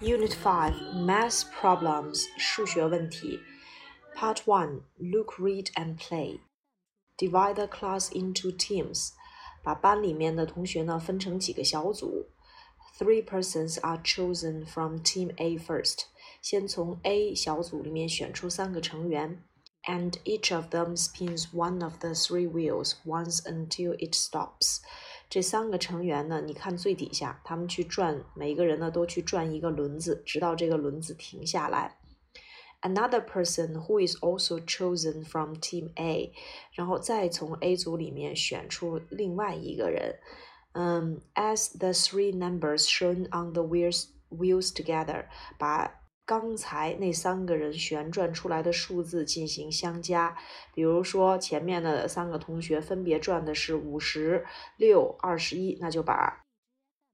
Unit 5 Math Problems 数学问题 Part 1 Look, Read and Play Divide the class into teams 把班里面的同学呢分成几个小组 Three persons are chosen from Team A first 先从 A 小组里面选出三个成员 and each of them spins one of the three wheels once until it stops 这三个成员呢，你看最底下，他们去转，每个人呢都去转一个轮子，直到这个轮子停下来。Another person who is also chosen from Team A，然后再从 A 组里面选出另外一个人。嗯，as the three numbers shown on the wheels wheels together，把刚才那三个人旋转出来的数字进行相加，比如说前面的三个同学分别转的是五十六、二十一，那就把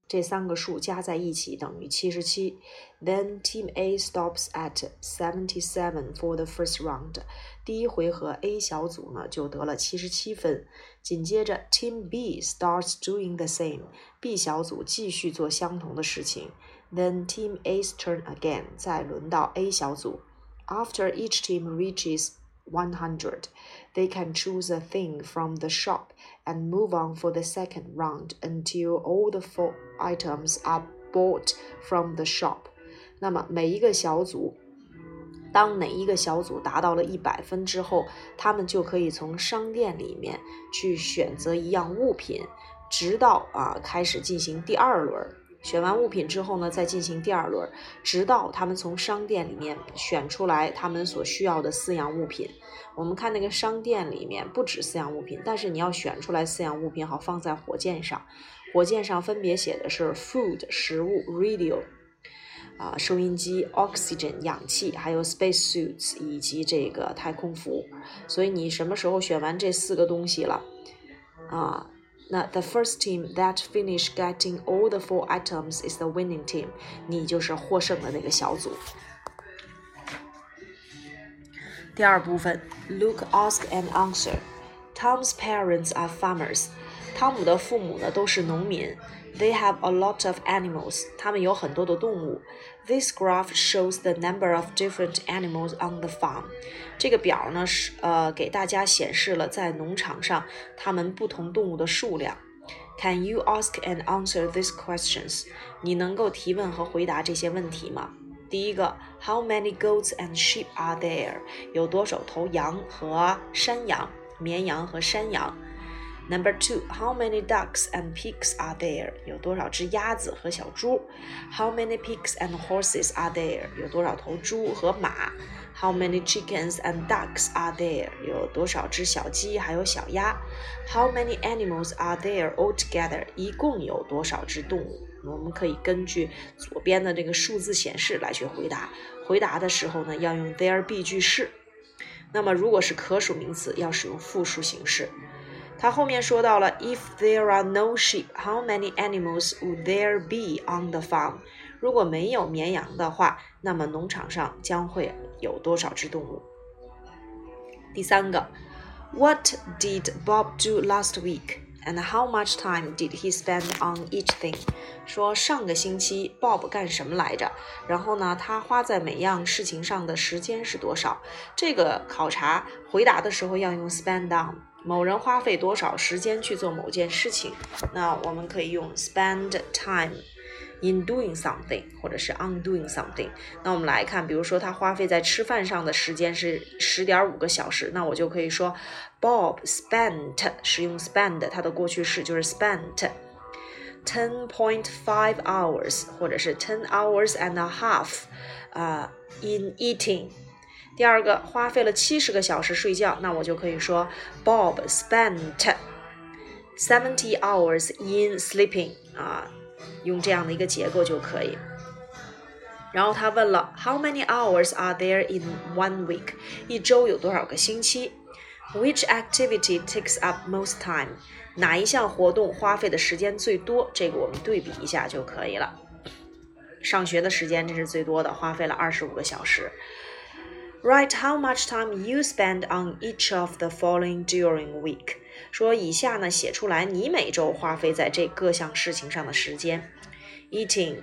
这三个数加在一起等于七十七。Then Team A stops at seventy-seven for the first round。第一回合 A 小组呢就得了七十七分。紧接着 Team B starts doing the same。B 小组继续做相同的事情。Then Team A's turn again，再轮到 A 小组。After each team reaches 100, they can choose a thing from the shop and move on for the second round until all the four items are bought from the shop. 那么每一个小组，当哪一个小组达到了一百分之后，他们就可以从商店里面去选择一样物品，直到啊开始进行第二轮。选完物品之后呢，再进行第二轮，直到他们从商店里面选出来他们所需要的四样物品。我们看那个商店里面不止四样物品，但是你要选出来四样物品，好放在火箭上。火箭上分别写的是 food 食物，radio 啊收音机，oxygen 氧气，还有 space suits 以及这个太空服。所以你什么时候选完这四个东西了啊？那 the first team that finish getting all the four items is the winning team，你就是获胜的那个小组。第二部分，look, ask and answer. Tom's parents are farmers. 汤姆的父母呢都是农民。They have a lot of animals. 他们有很多的动物。This graph shows the number of different animals on the farm. 这个表呢是呃给大家显示了在农场上它们不同动物的数量。Can you ask and answer these questions? 你能够提问和回答这些问题吗？第一个，How many goats and sheep are there？有多少头羊和山羊？绵羊和山羊。 Number two, how many ducks and pigs are there？有多少只鸭子和小猪？How many pigs and horses are there？有多少头猪和马？How many chickens and ducks are there？有多少只小鸡还有小鸭？How many animals are there altogether？一共有多少只动物？我们可以根据左边的这个数字显示来去回答。回答的时候呢，要用 there be 句式。那么如果是可数名词，要使用复数形式。他后面说到了，If there are no sheep, how many animals would there be on the farm？如果没有绵羊的话，那么农场上将会有多少只动物？第三个，What did Bob do last week? And how much time did he spend on each thing？说上个星期 Bob 干什么来着？然后呢，他花在每样事情上的时间是多少？这个考察回答的时候要用 spend on。某人花费多少时间去做某件事情？那我们可以用 spend time in doing something，或者是 on doing something。那我们来看，比如说他花费在吃饭上的时间是十点五个小时，那我就可以说 Bob spent，使用 spend，它的过去式就是 spent ten point five hours，或者是 ten hours and a half，啊，in eating。第二个花费了七十个小时睡觉，那我就可以说 Bob spent seventy hours in sleeping 啊， 用这样的一个结构就可以。然后他问了 How many hours are there in one week？一周有多少个星期？Which activity takes up most time？哪一项活动花费的时间最多？这个我们对比一下就可以了。上学的时间这是最多的，花费了二十五个小时。Write how much time you spend on each of the following during week。 说以下呢，写出来你每周花费在这各项事情上的时间：eating、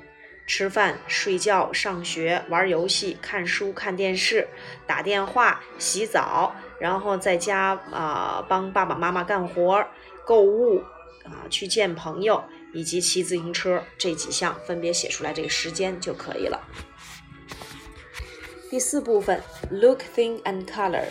吃饭、睡觉、上学、玩游戏、看书、看电视、打电话、洗澡，然后在家啊帮爸爸妈妈干活、购物啊去见朋友以及骑自行车这几项分别写出来这个时间就可以了。第四部分，look, think and color。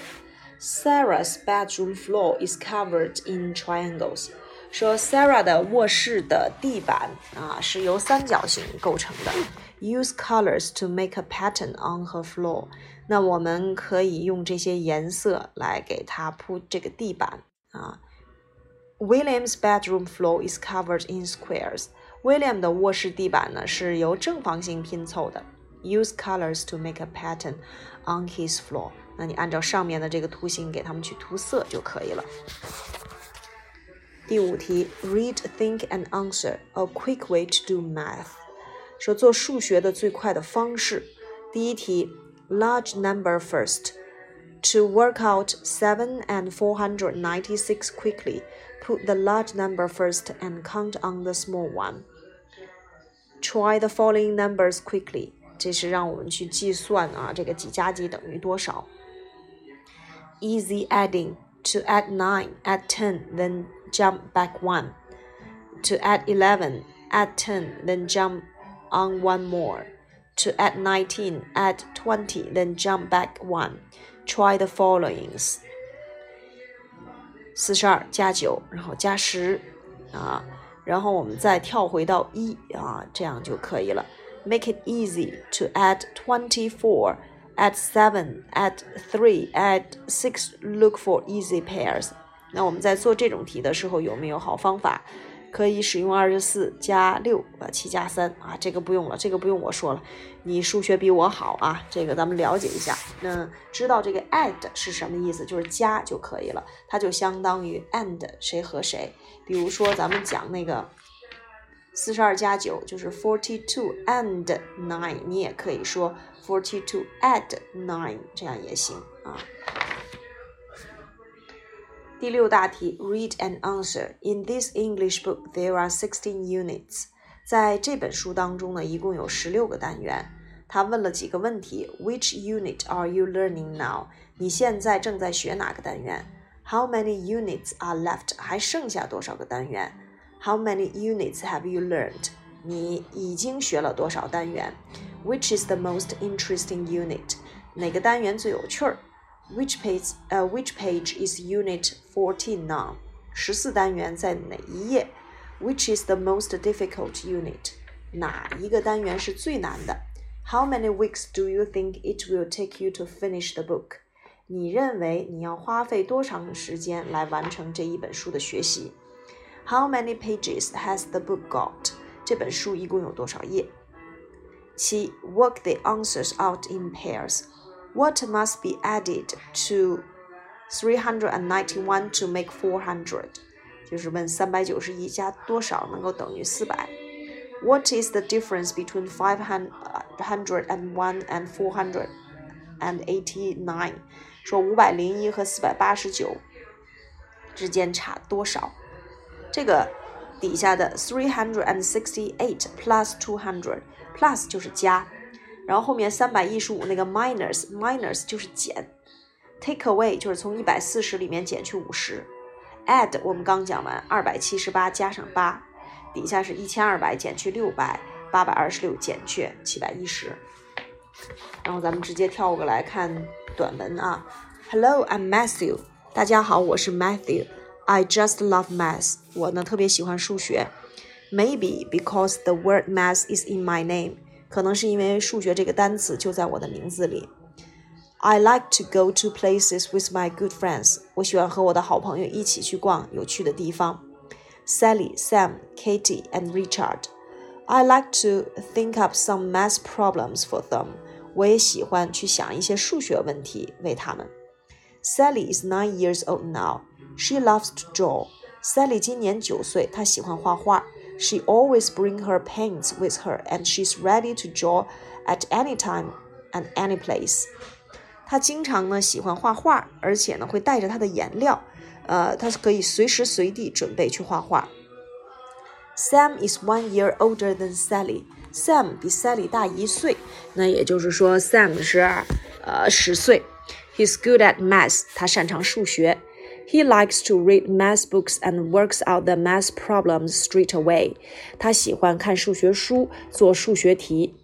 Sarah's bedroom floor is covered in triangles. 说 Sarah 的卧室的地板啊是由三角形构成的。Use colors to make a pattern on her floor。那我们可以用这些颜色来给她铺这个地板啊。William's bedroom floor is covered in squares。William 的卧室地板呢是由正方形拼凑的。 Use colors to make a pattern on his floor。那你按照上面的这个图形给他们去涂色就可以了。第五题，Read, think and answer a quick way to do math。说做数学的最快的方式。第一题，large number first。To work out seven and four hundred ninety-six quickly, put the large number first and count on the small one. Try the following numbers quickly. 这是让我们去计算啊，这个几加几等于多少。Easy adding to add nine, add ten, then jump back one. To add 11, add 10, then jump on one more. To add 19, add 20, then jump back one. Try the followings. 四十二加九，然后加十啊，然后我们再跳回到一啊，这样就可以了。 Make it easy to add twenty-four, add seven, add three, add six. Look for easy pairs. 那我们在做这种题的时候有没有好方法？可以使用二十四加六，呃，七加三啊，这个不用了，这个不用我说了，你数学比我好啊，这个咱们了解一下。那知道这个 add 是什么意思，就是加就可以了，它就相当于 and 谁和谁。比如说咱们讲那个四十二加九就是 forty two and nine，你也可以说 forty two add nine，这样也行啊。第六大题，Read and answer. In this English book, there are sixteen units. 在这本书当中呢，一共有十六个单元。他问了几个问题：Which unit are you learning now? 你现在正在学哪个单元？How many units are left? 还剩下多少个单元 ？How many units have you learned? 你已经学了多少单元？Which is the most interesting unit? 哪个单元最有趣儿？which page? Uh, which page is Unit 14 now? 十四单元在哪一页？Which is the most difficult unit? 哪一个单元是最难的？How many weeks do you think it will take you to finish the book? 你认为你要花费多长时间来完成这一本书的学习 ？How many pages has the book got? 这本书一共有多少页？七，Work the answers out in pairs. What must be added to 391 to make 400? 就是问三百九十一加多少能够等于四百？What is the difference between 501 and 489? 说五百零一和四百八十九之间差多少？ 这个底下的 three hundred and sixty eight plus two hundred plus 就是加。然后后面三百一十五那个 minus minus 就是减，take away 就是从一百四十里面减去五十，add 我们刚讲完二百七十八加上八，底下是一千二百减去六百，八百二十六减去七百一十。然后咱们直接跳过来看短文啊。Hello, I'm Matthew。大家好，我是 Matthew。I just love math。我呢特别喜欢数学。Maybe because the word math is in my name。可能是因为数学这个单词就在我的名字里。I like to go to places with my good friends。我喜欢和我的好朋友一起去逛有趣的地方。Sally, Sam, Katie, and Richard. I like to think up some math problems for them. 我也喜欢去想一些数学问题为他们。Sally is nine years old now. She loves to draw. Sally 今年九岁，她喜欢画画。she always bring her paints with her, and she's ready to draw at any time and any place. 她经常呢喜欢画画，而且呢会带着她的颜料，呃，她可以随时随地准备去画画。 Sam is one year older than Sally. Sam 比 Sally 大一岁，那也就是说 Sam 是呃十岁。He's good at math. 他擅长数学。 He likes to read math books and works out the math problems straight away. 他喜欢看数学书，做数学题。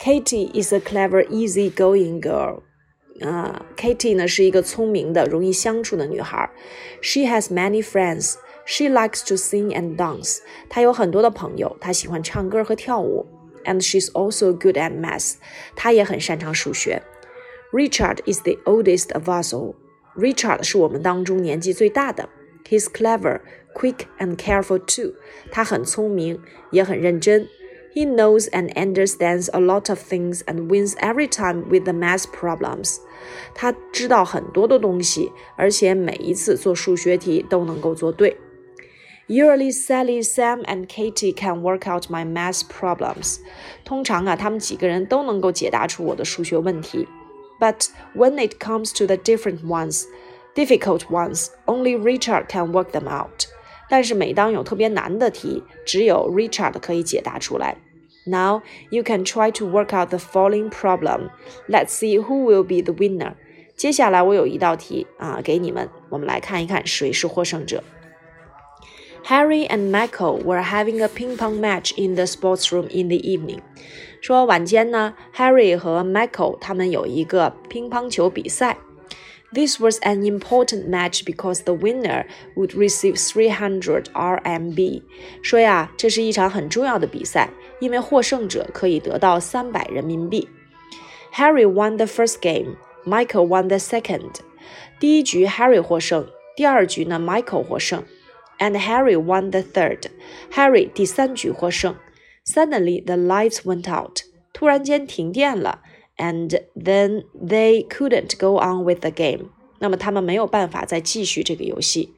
Katie is a clever, easy-going girl. 啊，Katie 呢是一个聪明的、容易相处的女孩。She has many friends. She likes to sing and dance. 她有很多的朋友，她喜欢唱歌和跳舞。And she's also good at math. 她也很擅长数学。Richard is the oldest of us all. Richard 是我们当中年纪最大的。He's clever, quick, and careful too. 他很聪明，也很认真。He knows and understands a lot of things and wins every time with the math problems. 他知道很多的东西，而且每一次做数学题都能够做对。Usually, Sally, Sam, and Katie can work out my math problems. 通常啊，他们几个人都能够解答出我的数学问题。 But when it comes to the different ones, difficult ones, only Richard can work them out. 但是每当有特别难的题，只有 Richard 可以解答出来。Now you can try to work out the following problem. Let's see who will be the winner. 接下来我有一道题啊，给你们，我们来看一看谁是获胜者。Harry and Michael were having a ping pong match in the sports room in the evening. 说晚间呢，Harry 和 Michael 他们有一个乒乓球比赛。This was an important match because the winner would receive 300 RMB. 说呀，这是一场很重要的比赛，因为获胜者可以得到三百人民币。Harry won the first game. Michael won the second. 第一局 Harry 获胜，第二局呢 Michael 获胜。and Harry won the third. Harry 第三局获胜。 Suddenly the lights went out. 突然间停电了，and then they couldn't go on with the game. 那么他们没有办法再继续这个游戏。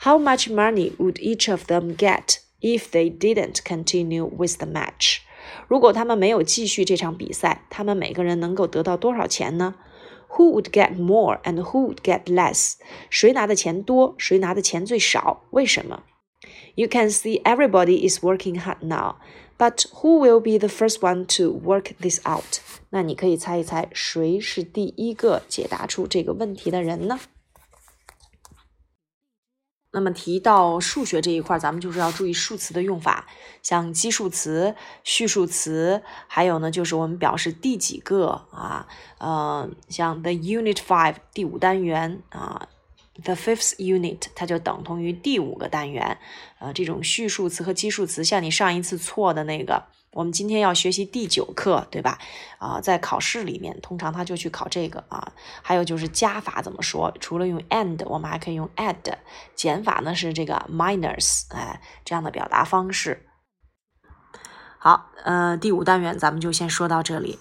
How much money would each of them get if they didn't continue with the match? 如果他们没有继续这场比赛，他们每个人能够得到多少钱呢？who would get more and who would get less？谁拿的钱多，谁拿的钱最少？为什么 ？You can see everybody is working hard now, but who will be the first one to work this out？那你可以猜一猜，谁是第一个解答出这个问题的人呢？那么提到数学这一块，咱们就是要注意数词的用法，像基数词、序数词，还有呢，就是我们表示第几个啊，呃，像 the unit five 第五单元啊，the fifth unit 它就等同于第五个单元，呃，这种序数词和基数词，像你上一次错的那个。我们今天要学习第九课，对吧？啊，在考试里面，通常他就去考这个啊。还有就是加法怎么说？除了用 and，我们还可以用 add。减法呢是这个 minus，哎，这样的表达方式。好，呃，第五单元咱们就先说到这里。